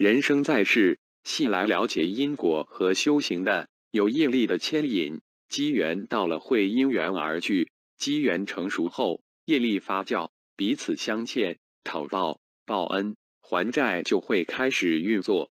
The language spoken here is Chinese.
人生在世系来了解因果和修行的有业力的牵引机缘到了会因缘而聚机缘成熟后业力发酵彼此相欠讨报报恩还债就会开始运作。